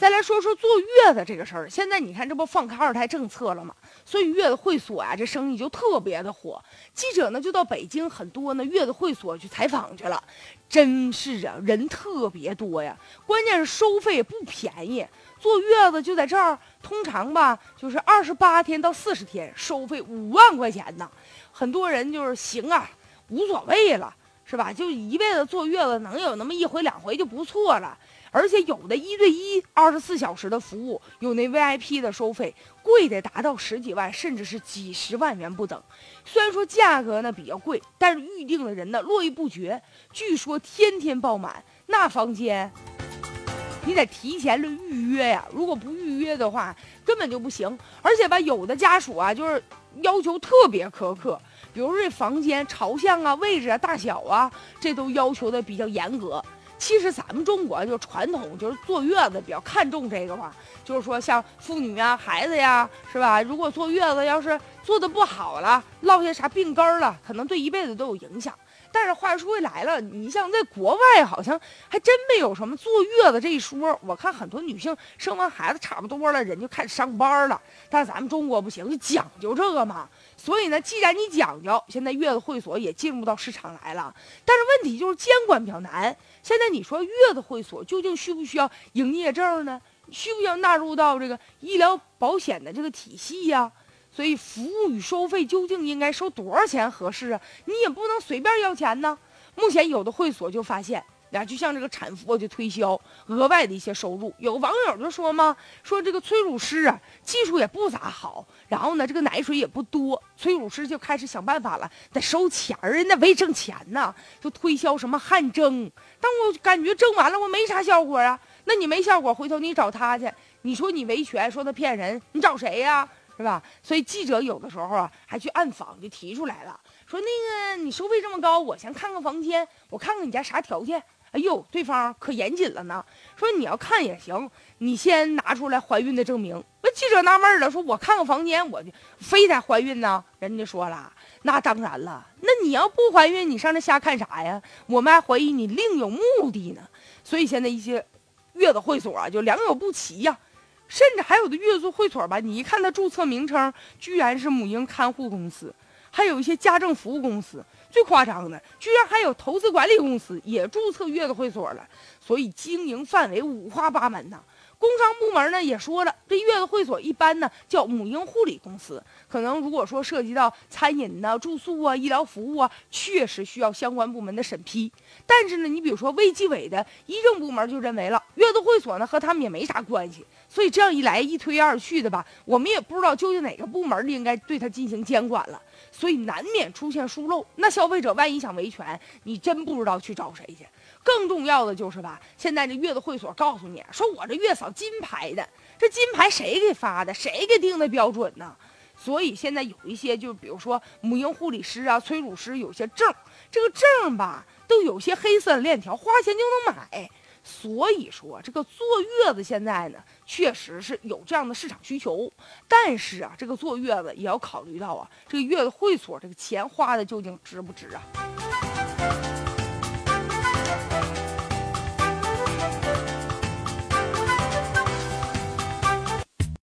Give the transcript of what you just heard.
再来说说坐月子这个事儿，现在你看这不放开二胎政策了吗？所以月子会所啊，这生意就特别的火。记者呢就到北京很多呢月子会所去采访去了，真是啊，人特别多呀。关键是收费不便宜，坐月子就在这儿，通常吧就是二十八天到四十天，收费五万块钱呢。很多人就是行啊，无所谓了，是吧？就一辈子坐月子能有那么一回两回就不错了。而且有的一对一二十四小时的服务，有那 VIP 的收费贵得达到十几万，甚至是几十万元不等。虽然说价格呢比较贵，但是预定的人呢络绎不绝，据说天天爆满。那房间你得提前的预约呀，如果不预约的话根本就不行。而且吧，有的家属啊就是要求特别苛刻，比如这房间朝向啊、位置啊、大小啊，这都要求的比较严格。其实咱们中国就传统，就是坐月子比较看重这个嘛，就是说像妇女啊、孩子呀，是吧？如果坐月子要是坐的不好了，落下啥病根了，可能对一辈子都有影响。但是话说回来了，你像在国外，好像还真没有什么坐月子这一说。我看很多女性生完孩子差不多了，人就开始上班了。但是咱们中国不行，就讲究这个嘛。所以呢，既然你讲究，现在月子会所也进入到市场来了。但是问题就是监管比较难。现在你说月子会所究竟需不需要营业证呢？需不需要纳入到这个医疗保险的这个体系呀？所以服务与收费究竟应该收多少钱合适啊？你也不能随便要钱呢。目前有的会所就发现。呀，就像这个产妇就推销额外的一些收入，有网友就说嘛，说这个催乳师啊，技术也不咋好，然后呢，这个奶水也不多，催乳师就开始想办法了，得收钱儿，那为挣钱呢，就推销什么汗蒸，但我感觉蒸完了我没啥效果啊，那你没效果，回头你找他去，你说你维权，说他骗人，你找谁呀，是吧？所以记者有的时候啊，还去暗访，就提出来了，说那个你收费这么高，我先看看房间，我看看你家啥条件。哎呦，对方可严谨了呢，说你要看也行，你先拿出来怀孕的证明。那记者纳闷了，说我看看房间，我就非得怀孕呢？人家说了，那当然了，那你要不怀孕，你上这瞎看啥呀？我们还怀疑你另有目的呢。所以现在一些月子会所啊，就良莠不齐呀，甚至还有的月子会所吧，你一看它注册名称，居然是母婴看护公司，还有一些家政服务公司。最夸张的，居然还有投资管理公司也注册月子会所了，所以经营范围五花八门呐。工商部门呢也说了，这月子会所一般呢叫母婴护理公司，可能如果说涉及到餐饮呐、住宿啊、医疗服务啊，确实需要相关部门的审批。但是呢，你比如说卫计委的医政部门就认为了，月子会所呢和他们也没啥关系，所以这样一来一推二去的吧，我们也不知道究竟哪个部门应该对他进行监管了，所以难免出现疏漏。那消费者万一想维权，你真不知道去找谁去。更重要的就是吧，现在这月子会所告诉你说，我这月嫂金牌的，这金牌谁给发的？谁给定的标准呢？所以现在有一些，就比如说母婴护理师啊、催乳师，有些证，这个证吧，都有些黑色链条，花钱就能买。所以说，这个坐月子现在呢，确实是有这样的市场需求。但是啊，这个坐月子也要考虑到啊，这个月子会所这个钱花的究竟值不值啊？